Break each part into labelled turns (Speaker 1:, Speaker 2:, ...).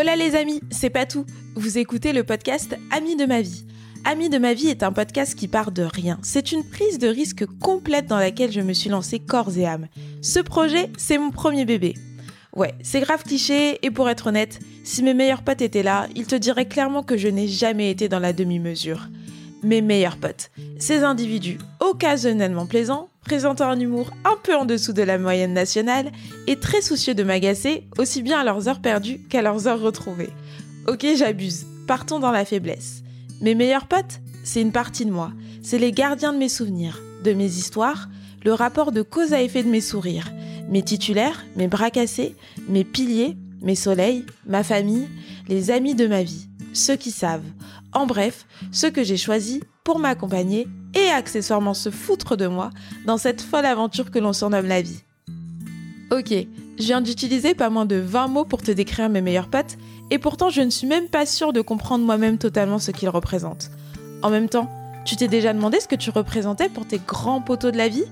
Speaker 1: Hola les amis, c'est pas tout. Vous écoutez le podcast Amis de ma vie. Amis de ma vie est un podcast qui part de rien. C'est une prise de risque complète dans laquelle je me suis lancée corps et âme. Ce projet, c'est mon premier bébé. Ouais, c'est grave cliché et pour être honnête, si mes meilleurs potes étaient là, ils te diraient clairement que je n'ai jamais été dans la demi-mesure. Mes meilleurs potes, ces individus occasionnellement plaisants, présentant un humour un peu en dessous de la moyenne nationale et très soucieux de m'agacer aussi bien à leurs heures perdues qu'à leurs heures retrouvées. Ok, j'abuse, partons dans la faiblesse. Mes meilleurs potes, c'est une partie de moi, c'est les gardiens de mes souvenirs, de mes histoires, le rapport de cause à effet de mes sourires, mes titulaires, mes bras cassés, mes piliers, mes soleils, ma famille, les amis de ma vie, ceux qui savent, en bref, ceux que j'ai choisis pour m'accompagner et accessoirement se foutre de moi dans cette folle aventure que l'on surnomme la vie. Ok, je viens d'utiliser pas moins de 20 mots pour te décrire mes meilleurs potes, et pourtant je ne suis même pas sûre de comprendre moi-même totalement ce qu'ils représentent. En même temps, tu t'es déjà demandé ce que tu représentais pour tes grands poteaux de la vie?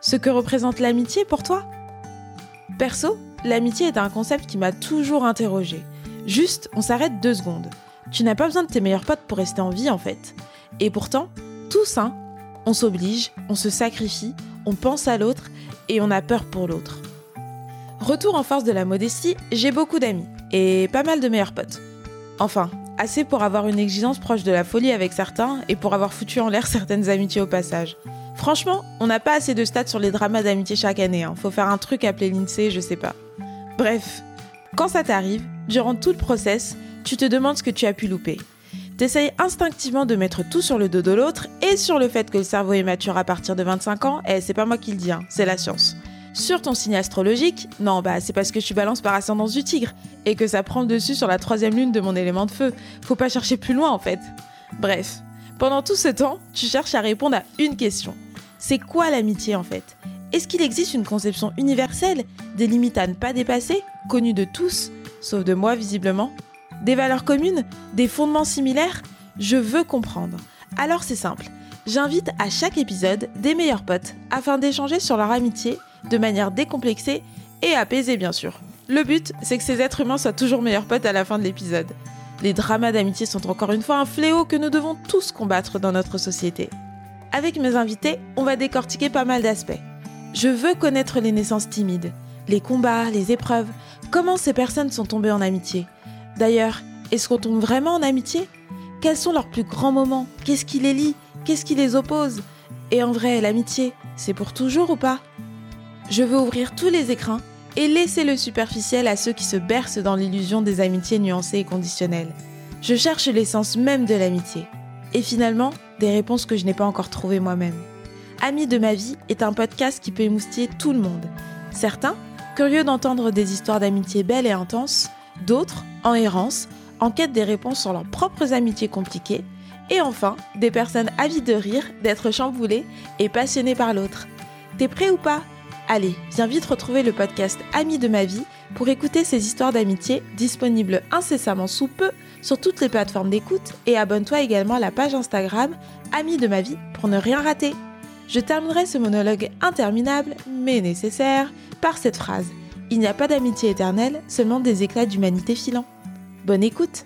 Speaker 1: Ce que représente l'amitié pour toi? Perso, l'amitié est un concept qui m'a toujours interrogé. Juste, on s'arrête deux secondes. Tu n'as pas besoin de tes meilleurs potes pour rester en vie en fait. Et pourtant, tous, hein, on s'oblige, on se sacrifie, on pense à l'autre et on a peur pour l'autre. Retour en force de la modestie, j'ai beaucoup d'amis et pas mal de meilleurs potes. Enfin, assez pour avoir une exigence proche de la folie avec certains et pour avoir foutu en l'air certaines amitiés au passage. Franchement, on n'a pas assez de stats sur les dramas d'amitié chaque année, hein. faut faire un truc appelé l'INSEE, je sais pas. Bref, quand ça t'arrive, durant tout le process, tu te demandes ce que tu as pu louper. T'essayes instinctivement de mettre tout sur le dos de l'autre et sur le fait que le cerveau est mature à partir de 25 ans, et c'est pas moi qui le dis, hein, c'est la science. Sur ton signe astrologique, non, bah c'est parce que je suis balance par ascendance du tigre et que ça prend le dessus sur la troisième lune de mon élément de feu. Faut pas chercher plus loin en fait. Bref, pendant tout ce temps, tu cherches à répondre à une question. C'est quoi l'amitié en fait? Est-ce qu'il existe une conception universelle, des limites à ne pas dépasser, connues de tous, sauf de moi visiblement? Des valeurs communes Des fondements similaires Je veux comprendre. Alors c'est simple. J'invite à chaque épisode des meilleurs potes afin d'échanger sur leur amitié de manière décomplexée et apaisée bien sûr. Le but, c'est que ces êtres humains soient toujours meilleurs potes à la fin de l'épisode. Les dramas d'amitié sont encore une fois un fléau que nous devons tous combattre dans notre société. Avec mes invités, on va décortiquer pas mal d'aspects. Je veux connaître les naissances timides, les combats, les épreuves, comment ces personnes sont tombées en amitié? D'ailleurs, est-ce qu'on tombe vraiment en amitié? Quels sont leurs plus grands moments? Qu'est-ce qui les lie? Qu'est-ce qui les oppose? Et en vrai, l'amitié, c'est pour toujours ou pas? Je veux ouvrir tous les écrins et laisser le superficiel à ceux qui se bercent dans l'illusion des amitiés nuancées et conditionnelles. Je cherche l'essence même de l'amitié. Et finalement, des réponses que je n'ai pas encore trouvées moi-même. Amis de ma vie est un podcast qui peut émoustiller tout le monde. Certains, curieux d'entendre des histoires d'amitié belles et intenses, d'autres, en errance, en quête des réponses sur leurs propres amitiés compliquées, et enfin, des personnes avides de rire, d'être chamboulées et passionnées par l'autre. T'es prêt ou pas? Allez, viens vite retrouver le podcast Amis de ma vie pour écouter ces histoires d'amitié disponibles incessamment sous peu sur toutes les plateformes d'écoute et abonne-toi également à la page Instagram Amis de ma vie pour ne rien rater. Je terminerai ce monologue interminable, mais nécessaire, par cette phrase. Il n'y a pas d'amitié éternelle, seulement des éclats d'humanité filant. Bonne écoute